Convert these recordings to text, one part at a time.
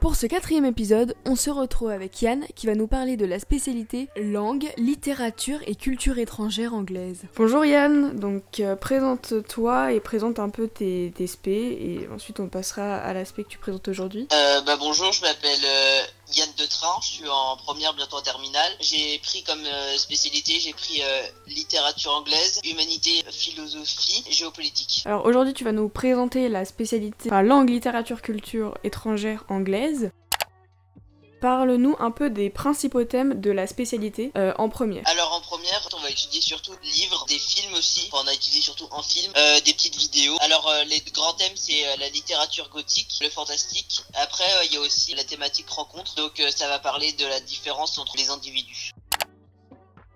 Pour ce quatrième épisode, on se retrouve avec Yann qui va nous parler de la spécialité langue, littérature et culture étrangère anglaise. Bonjour Yann, donc euh, présente-toi et présente un peu tes, tes SP et ensuite on passera à l'aspect que tu présentes aujourd'hui. Euh, bah bonjour, je m'appelle euh, Yann Detrain, je suis en première, bientôt en terminale. J'ai pris comme euh, spécialité, j'ai pris euh, littérature anglaise, humanité, philosophie, géopolitique. Alors aujourd'hui tu vas nous présenter la spécialité langue, littérature, culture étrangère anglaise. Parle-nous un peu des principaux thèmes de la spécialité euh, en première. Alors en première, on va étudier surtout des livres, des films aussi. On a étudié surtout en film, euh, des petites vidéos. Alors euh, les grands thèmes, c'est la littérature gothique, le fantastique. Après, il y a aussi la thématique rencontre. Donc ça va parler de la différence entre les individus.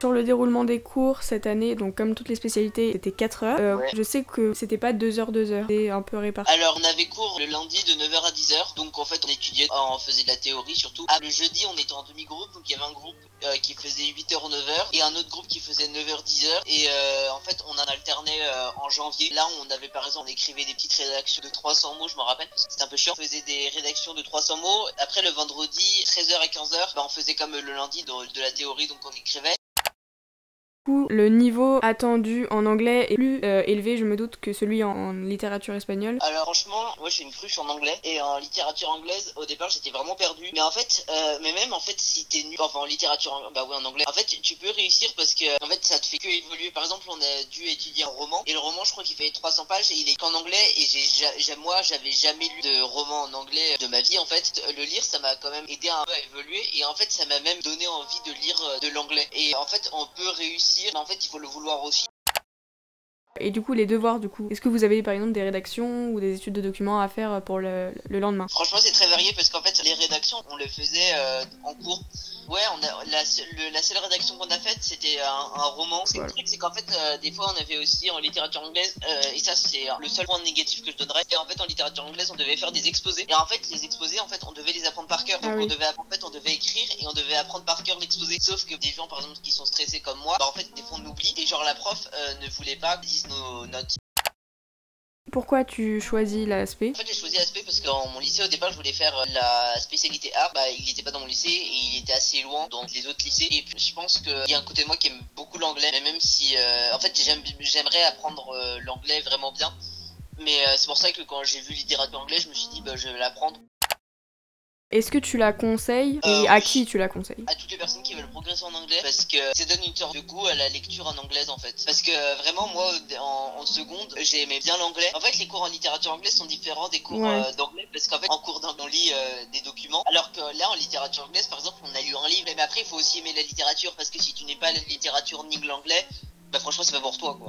Sur le déroulement des cours cette année, donc comme toutes les spécialités, c'était 4 heures. Euh, Ouais. Je sais que c'était pas 2 heures, 2 heures. C'était un peu réparti. Alors on avait cours le lundi de 9h à 10h. Donc en fait on étudiait, on faisait de la théorie surtout. Ah, le jeudi on était en demi-groupe. Donc il y avait un groupe euh, qui faisait 8h ou 9h et un autre groupe qui faisait 9h 10h. Et euh, en fait on en alternait euh, en janvier. Là on avait par exemple, on écrivait des petites rédactions de 300 mots, je me rappelle, parce que c'était un peu chiant. On faisait des rédactions de 300 mots. Après le vendredi, 13h et 15h, bah, on faisait comme le lundi de, de la théorie, donc on écrivait. Le niveau attendu en anglais est plus euh, élevé, je me doute, que celui en, littérature espagnole. Alors franchement, moi suis une cruche en anglais et en littérature anglaise. Au départ, j'étais vraiment perdu. Mais en fait, euh, mais même en fait, si t'es nul, enfin en littérature, bah oui en anglais. En fait, tu peux réussir parce que en fait, ça te fait que évoluer. Par exemple, on a dû étudier un roman et le roman, je crois qu'il fait 300 pages et il est qu'en anglais. Et j'ai, ja- j'ai- moi, j'avais jamais lu de roman en anglais de ma vie. En fait, le lire, ça m'a quand même aidé un peu à évoluer et en fait, ça m'a même donné envie de lire euh, de l'anglais. Et en fait, on peut réussir. En fait, il faut le vouloir aussi. Et du coup, les devoirs, du coup, est-ce que vous avez par exemple des rédactions ou des études de documents à faire pour le, le lendemain? Franchement, c'est très varié parce qu'en fait, les rédactions, on le faisait euh, en cours. Ouais, on a la, seule- le- la seule rédaction qu'on a faite, c'était un, un roman. C'est Voilà. le truc, c'est qu'en fait, euh, des fois, on avait aussi en littérature anglaise, euh, et ça, c'est le seul point négatif que je donnerais. Et en fait, en littérature anglaise, on devait faire des exposés. Et en fait, les exposés, en fait, on devait les apprendre par cœur. Donc, Ah oui. on devait, en fait, on devait écrire et on devait apprendre par cœur l'exposé. Sauf que des gens, par exemple, qui sont stressés comme moi, bah, en fait, des fois, on oublie. Et genre, la prof euh, ne voulait pas nos notes. Pourquoi tu choisis l'aspect En fait, j'ai choisi aspect parce que dans mon lycée, au départ, je voulais faire euh, la spécialité art. Bah, il était pas dans mon lycée et il était assez loin dans les autres lycées. Et puis, je pense qu'il y a un côté de moi qui aime beaucoup l'anglais. Mais même si, euh, en fait, j'aime, j'aimerais apprendre euh, l'anglais vraiment bien. Mais euh, c'est pour ça que quand j'ai vu littérature anglaise, je me suis dit, bah, je vais l'apprendre. Est-ce que tu la conseilles Euh, et à oui. qui tu la conseilles à toutes les personnes qui veulent progresser en anglais parce que ça donne une sorte de goût à la lecture en anglaise en fait. Parce que euh, vraiment moi en, en seconde j'aimais bien l'anglais. En fait les cours en littérature anglaise sont différents des cours Ouais. euh, d'anglais parce qu'en fait en cours d'anglais on lit euh, des documents alors que là en littérature anglaise par exemple on a lu un livre mais après il faut aussi aimer la littérature parce que si tu n'es pas la littérature ni l'anglais bah franchement c'est pas pour toi quoi.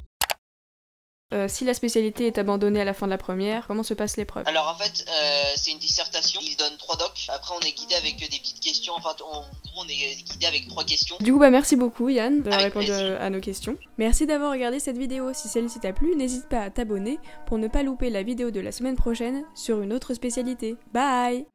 Euh, Si la spécialité est abandonnée à la fin de la première, comment se passe l'épreuve? Alors en fait euh, c'est une dissertation, ils donnent trois docs, après on est guidé avec des petites questions, enfin en gros on est guidé avec trois questions. Du coup, bah merci beaucoup Yann d'avoir répondu euh, à nos questions. Merci d'avoir regardé cette vidéo. Si celle-ci t'a plu, n'hésite pas à t'abonner pour ne pas louper la vidéo de la semaine prochaine sur une autre spécialité. Bye